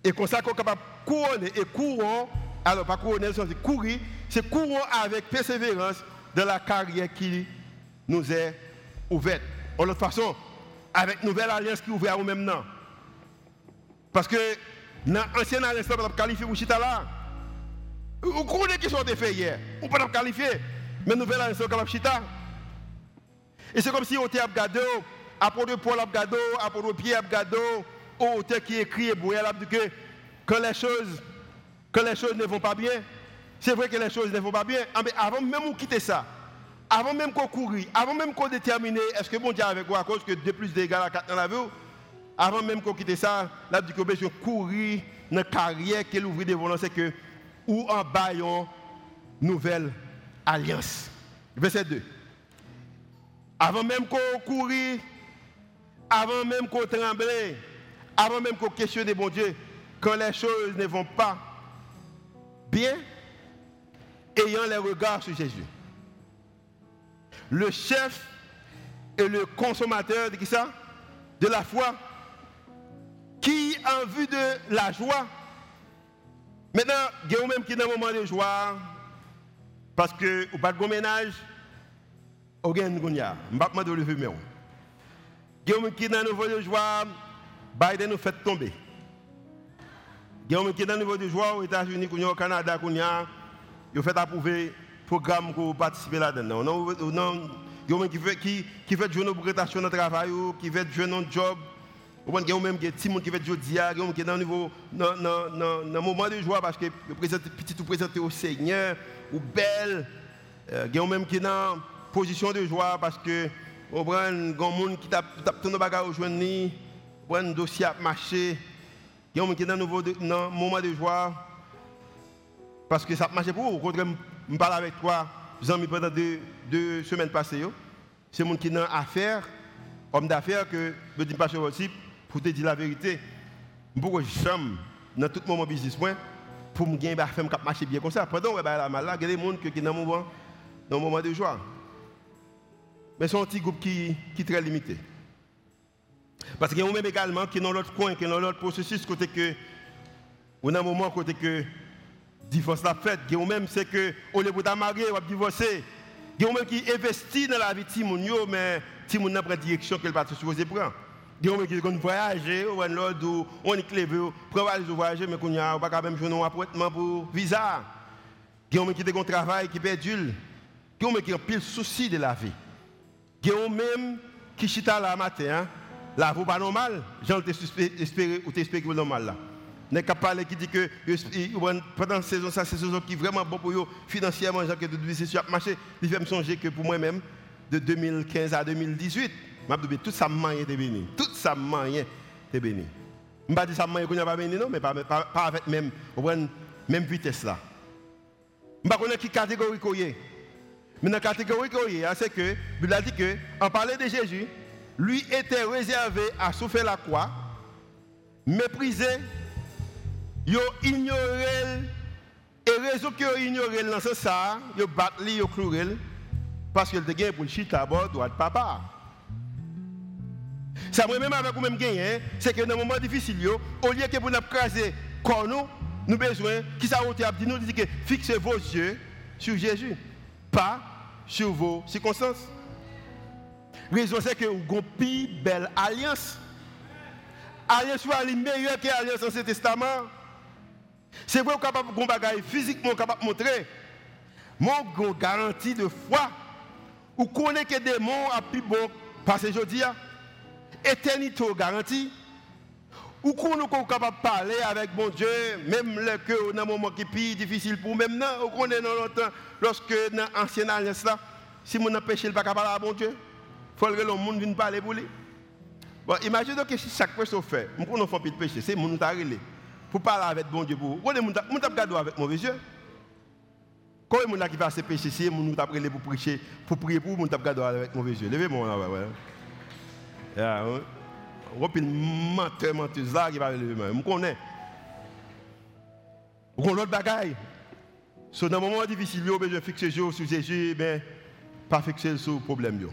Et comme ça qu'on capable couronner et courant, alors pas couronner, c'est courir, c'est courant avec persévérance dans la carrière qui nous est ouverte. De toute façon, avec nouvelle alliance qui est ouverte à nous-mêmes. Parce que dans l'ancienne alliance, on peut qualifier pour Chita là. Vous connaissez qui sont faits hier. On peut pas qualifier. Mais nouvelle alliance, on peut Chita. Et c'est comme si on était regardé apôtre Paul Abgado, apôtre Pierre Abgado, auteur qui écrit et Bouel dit que quand les choses, les choses ne vont pas bien, c'est vrai que les choses ne vont pas bien, ah, mais avant même de quitter ça, avant même qu'on courir, avant même qu'on détermine est-ce que bon Dieu avec vous à cause que 2 plus 2 égale à 4 dans la vie, avant même qu'on quitte ça, là, dit que je courir dans la carrière qu'elle ouvre des volants, c'est que ou en baillon nouvelle alliance. Verset 2. Avant même qu'on courir avant même qu'on tremble, avant même qu'on questionne bon Dieu, quand les choses ne vont pas bien, ayant les regards sur Jésus. Le chef et le consommateur de qui ça? De la foi, qui en vue de la joie, maintenant, il y a même qui dans un moment de joie, parce que vous pas de ménage, vous avez un pas de lever il y a qui dans le niveau de joie, Biden nous fait tomber. Il y a qui dans le niveau de joie aux États-Unis, au Canada, ils ont fait approuver le programme pour participer là-dedans. Il y a qui fait qui, qui fait jouer nos prestations de travail, qui fait jouer nos jobs. Il y a même des gens qui fait a qui dans le niveau dans le moment de joie parce que le petit tout présenté au Seigneur ou belle. Euh, il y a même qui dans position de joie parce que on prend un monde qui tape ton bagage aujourd'hui, prend un dossier à marcher, il y qui est dans un moment de joie, Parce que ça marche pour vous. Quand je parle avec toi, amis pendant deux, deux semaines passées, c'est mon qui n'a affaire, homme d'affaires, que je dis pas aussi, pour te la vérité. Beaucoup de jamais, dans tout moment business, pour me gagner, faire marcher bien comme ça. Pendant que je la mal là, il y a des gens qui sont dans un moment, dans moment de joie. Mais c'est un petit groupe qui, qui est très limité. Parce qu'il y a même également qui est dans l'autre coin, qui est dans l'autre processus, côté que, on a un moment côté que divorce la fête, y a même c'est que, au lieu de marier, ou divorcer, il y a même qui investit dans la vie de Timoun, mais Timoun n'a pas de direction qu'elle va supposé prendre. Même qui vont voyager, ou l'autre, on est clévé, pour aller voyager, mais qu'on n'y a pas même jouer un appointement pour visa. Même qui ont un travail qui a même qui ont pile souci de la vie. A même qui chita là matin, hein. là, vous pas normal, j'en espéré ou t'espérer normal là. N'est pas parler qui dit que pendant cette saison, ça, c'est saison qui est vraiment bon pour eux financièrement, j'ai que de c'est sur marché. Il fait me songer que pour moi-même, de 2015 à 2018, tout ça m'a été béni. Tout ça m'a été béni. Je pas dire ça m'a été béni, non, mais pas, pas, pas avec même, même vitesse là. Je ne sais pas qui catégorie est? Mais dans la catégorie hein, c'est que, il a dit que, en parlant de Jésus, lui était réservé à souffrir la croix, méprisé, il ignoré, et raison que il ignoré dans ce ça, il battu, il cloué, parce qu'il était pour le chita à bord droit papa. Ça même avec vous-même gagné, c'est que dans un moment difficile, au lieu que vous nous nous, nous besoin, qui ça a dit nous dit que fixez vos yeux sur Jésus, pas sur vos circonstances. La raison c'est que vous avez une belle alliance. Alliance soit meilleure que l'alliance dans ce testament. C'est vrai vous avez bagaille physiquement capable de montrer. Mon garantie de foi. Vous connaissez que des démons à plus bon parce que je éternité garantie. Ou qu'on est capable de parler avec mon Dieu, même le que dans un moment qui est plus difficile pour même non, qu'on est dans longtemps, lorsque dans l'ancienne alliance là, si mon péché, il pas capable à mon Dieu, il faut que le monde vienne parler pour lui. Bon, imaginez que si chaque personne fait, on ne fait plus de péché, c'est mon qui pour parler avec mon Dieu pour vous. Vous avez avec mauvais yeux. Quand il y a qui fait ces péchés, c'est mon t'a pour prêcher, pour prier pour vous, mon avec mauvais yeux. Levez-moi là, ouais. Peut menteur, menteuse là qui va lever moi. Je connais. Vous connaissez l'autre bagaille. So, un moment difficile, vous besoin de fixer sur Jésus, mais pas fixer sur le problème.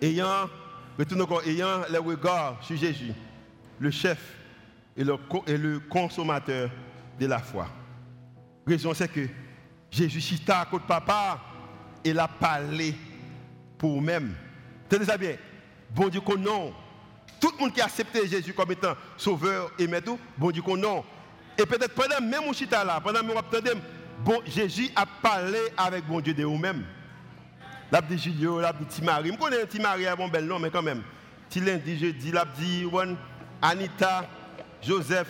Ayant, ayant le regard sur Jésus, le chef et le, et le consommateur de la foi. La raison c'est que Jésus chita à côté de papa et a parlé pour vous-même. Tenez ça bien. Bon Dieu qu'on non. Tout le monde qui a accepté Jésus comme étant sauveur et maître, bon Dieu qu'on non. Et peut-être pendant même mon chita là, pendant même bon, Jésus a parlé avec bon Dieu de vous-même. L'a dit Julio, l'a dit Timari. Je connais Timari à bon bel nom, mais quand même. Si lundi, jeudi, l'a dit Anita, Joseph,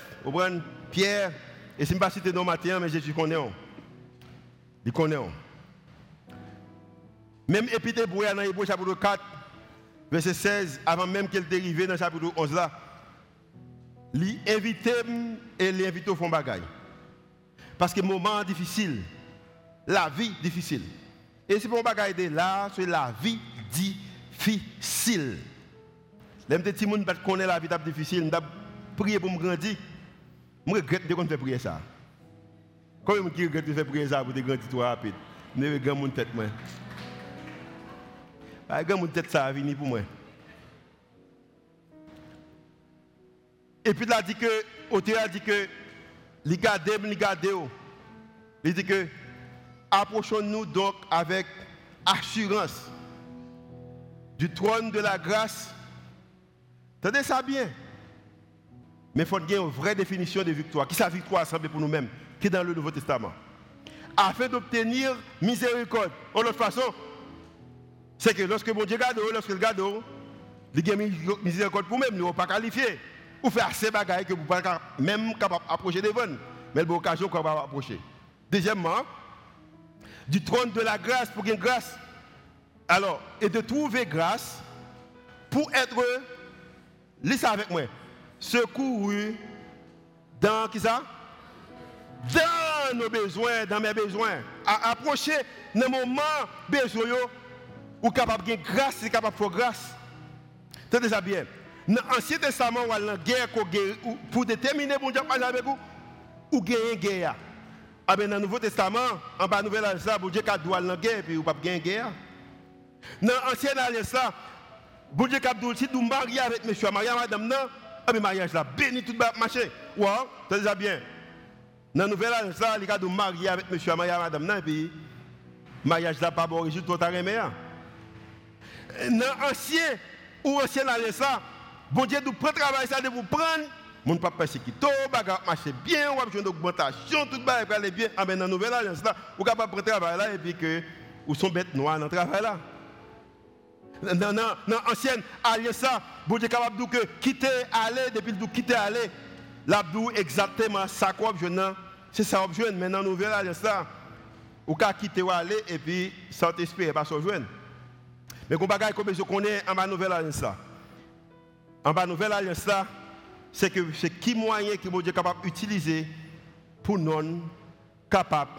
Pierre. Et si je ne pas citer nos matin, mais Jésus connaît. Il connaît. Même Épité Bouya dans Hébreu chapitre 4, verset 16, avant même qu'elle dérive dans le chapitre 11 là, lui invite et l'invite au fond bagaille. Parce que moment difficile, la vie difficile. Et si mon bagaille de là, c'est la vie difficile. Les petits gens qui connaissent la vie difficile, je prier pour me grandir. Je regrette de faire prier ça. Comment je regrette de faire prier ça pour te grandir trop rapide? Je ne pas mon tête. Je ne mon tête ça a venir pour moi. Et puis il a dit que, auteur a dit que, garder, les garder. Il dit que, approchons-nous donc avec assurance du trône de la grâce. Tenez ça bien. Mais il faut qu'il une vraie définition de victoire. Qui sa victoire semble pour nous-mêmes? Qui est dans le Nouveau Testament? Afin d'obtenir miséricorde. En autre façon, c'est que lorsque mon Dieu garde, lorsque le garde, il y a miséricorde pour nous-mêmes, nous ne pas qualifié. Ou faire assez choses que vous ne pas même capable d'approcher devant. Mais l'occasion qu'on va approcher. Deuxièmement, du trône de la grâce pour gagner grâce. Alors, et de trouver grâce pour être, lisez avec moi, secouru dans qui ça? Dans nos besoins, dans mes besoins. Approcher dans moment besoin ou capable de grâce, c'est capable de faire grâce. Tenez ça bien. Dans l'Ancien Testament, ou la guerre pour déterminer bon Dieu avec vous, ou gagner guerre. Ah ben, dans le Nouveau Testament, en bas Nouvelle Alliance, bon Dieu a droit la guerre, puis vous pas gagner guerre. Dans l'Ancienne Alliance, bon Dieu a dit si vous mariez avec monsieur, marié madame, non, ah ben, mariage là, béni tout le marché. Ouais, tenez ça bien. Dans la Nouvelle Alliance, il a dit marier avec monsieur, marié madame, non, puis mariage là, pas bon résultat, tout à Dans l'ancien ou ancien alliance, Bon Dieu travail ça de vous prendre. Mon qui to, bagarre marche bien, ou a une augmentation, tout va aller bien. Ah ben dans nouvelle alliance là, vous capable prendre travail là et puis que vous sont bêtes dans le travail là. Dans dans ancienne alliance là, bon Dieu capable de que quitter aller depuis le quitter aller. L'abdou exactement ça quoi jeune c'est ça objet mais dans nouvelle alliance là, vous pouvez quitter ou aller et puis sans espérer pas se joindre. Mais qu'on bagaille comme je connais en ma nouvelle alliance. En bas, nouvelle alliance c'est que c'est qui moyen que Dieu est capable d'utiliser pour nous capable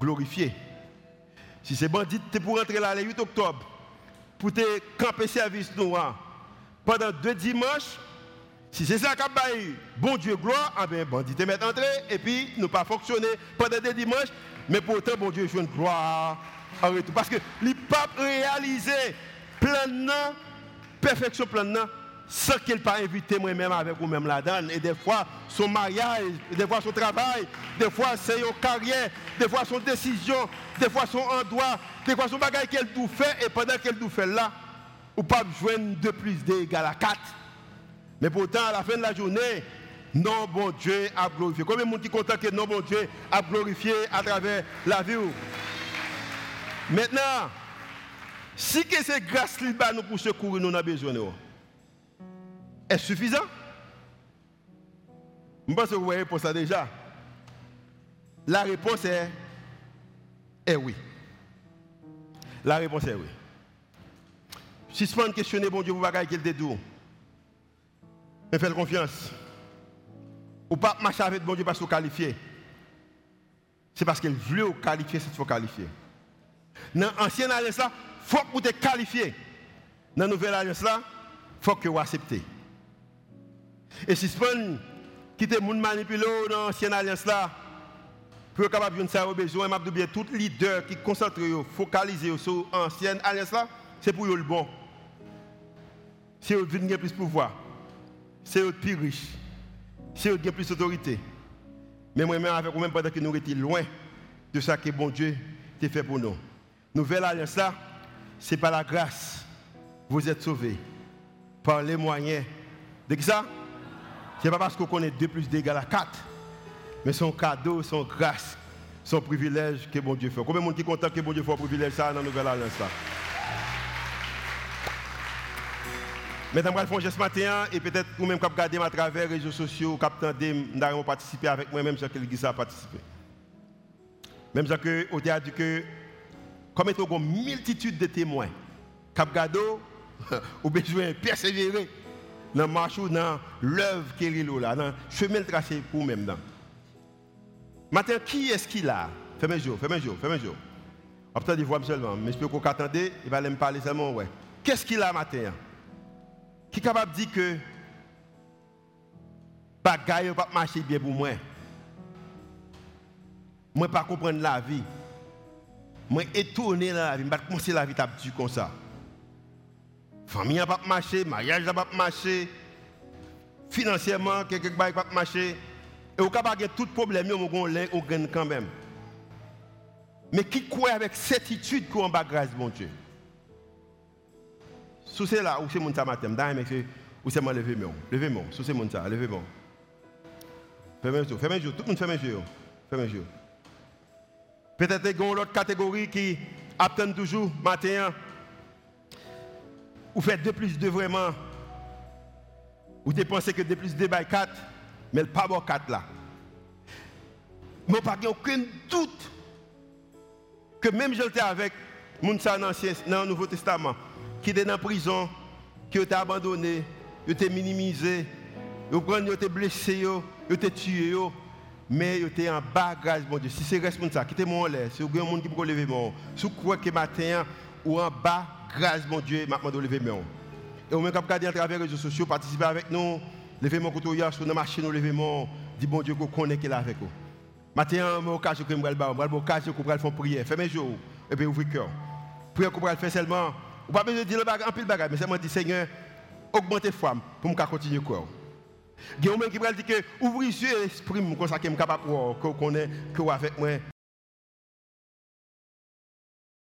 de glorifier. Si c'est bandit, tu pour rentrer là le 8 octobre, pour te camper service noir pendant deux dimanches, si c'est ça qui a bon Dieu gloire, ah ben bandit te mettre entrer et puis nous pas fonctionner pendant deux dimanches, mais pourtant bon Dieu joue une gloire en retour. Parce que les papes réalisé plein perfection plein sans qu'il pas invité moi-même avec vous-même là-dedans. Et des fois, son mariage, des fois son travail, des fois c'est carrière, des fois son décision, des fois son endroit, des fois son bagage qu'elle tout fait, et pendant qu'elle tout fait là, ou pas joindre 2 plus 2 égale à 4. Mais pourtant, à la fin de la journée, non, bon Dieu a glorifié. Combien de monde qui content que non, bon Dieu a glorifié à travers la vie Maintenant, si que c'est grâce libre nous pour secourir, nous avons besoin est suffisant? Je pense que vous voyez pour ça déjà. La réponse est, oui. La réponse est oui. Si je prends questionner, bon Dieu, vous ne qu'il détour. Mais faites confiance. Ou pas marcher avec bon Dieu parce que vous qualifiez. C'est parce qu'il veut vous qualifier, c'est faut qualifier. Dans l'ancienne alliance, il faut que vous soyez qualifié. Dans la nouvelle alliance, il faut que vous acceptez. Et si vous quitter les gens manipulés dans l'ancienne alliance là, pour capable de faire besoin, m'a bien tout leader qui concentre focalisé sur l'ancienne alliance là, c'est pour le bon. C'est eux qui ont plus pouvoir. C'est eux plus riches. C'est eux qui ont plus d'autorité. Mais moi-même, avec vous-même, pendant que nous étions loin de ce que bon Dieu a fait pour nous. Nouvelle alliance là, c'est par la grâce. Vous êtes sauvés. Par les moyens. De qui ça? Ce n'est pas parce qu'on connaît 2 plus 2 égale à 4, mais son cadeau, son grâce, son privilège que bon Dieu fait. Combien de monde est content que bon Dieu fait un privilège ça dans la nouvelle alliance là? Mesdames, je vais ce matin et peut-être vous-même qui à travers les réseaux sociaux, qui avez participer avec moi-même, que l'église a participé. Même ça que, au théâtre, que, comme il y a une multitude de témoins, qui ou besoin persévérer dans la marche ou dans l'œuvre qui est là, dans le chemin tracé pour même. Maintenant, qui est-ce qu'il a Fais-moi jour, fais-moi jour, fais-moi jour. Après, il voit seulement, mais je peux qu'on attendez, il va me parler seulement, ouais. Qu'est-ce qu'il a matin? Qui est capable de dire que bagaille ne pas marcher bien pour moi Moi, pas comprendre la vie. Moi, étonné dans la vie, je ne commencer la vie comme ça. Famille n'a pas marché, mariage n'a pas marché, financièrement, quelque chose n'a pas marché. Et au cas où tout problème, on gagne quand même. Mais qui croit avec certitude qu'on va grâce, mon Dieu Sous c'est là, où c'est mon matin, où c'est moi levé moi Levez-moi, sous c'est mon ça, levez-moi. Fais-moi jour, fais-moi jour, tout le monde fait jour. Fais-moi jour. Peut-être qu'il y a une autre catégorie qui attend toujours matin ou faites 2 plus 2 vraiment, ou tu pensez que 2 plus 2 by 4, mais pas bon 4 là. Mais pas aucun doute que même j'étais avec Mounsa dans le Nouveau Testament, qui était dans la prison, qui été abandonné, qui été minimisé, qui été blessé, qui été tué, mais il était en bas grâce mon Dieu. Si c'est responsable, quittez moi en l'air. Si vous avez un monde qui peut lever mon, si vous croyez que matin ou en bas grâce mon Dieu, m'a demandé lever mon. Et vous même à travers les réseaux sociaux, participer avec nous, lever mon couteau sur la machine, lever mon, dit bon Dieu qu'on qu'il est avec vous. Matin, mon que je vais vais faire prière, fermez les jours et puis ouvrez le cœur. Prière je vais faire seulement, vous pas besoin de dire le bagage, en pile bagage, mais seulement dire Seigneur, augmentez foi pour me continuer quoi. Il y a un qui va dire que les yeux et l'esprit comme ça que je suis capable de connaître que avec moi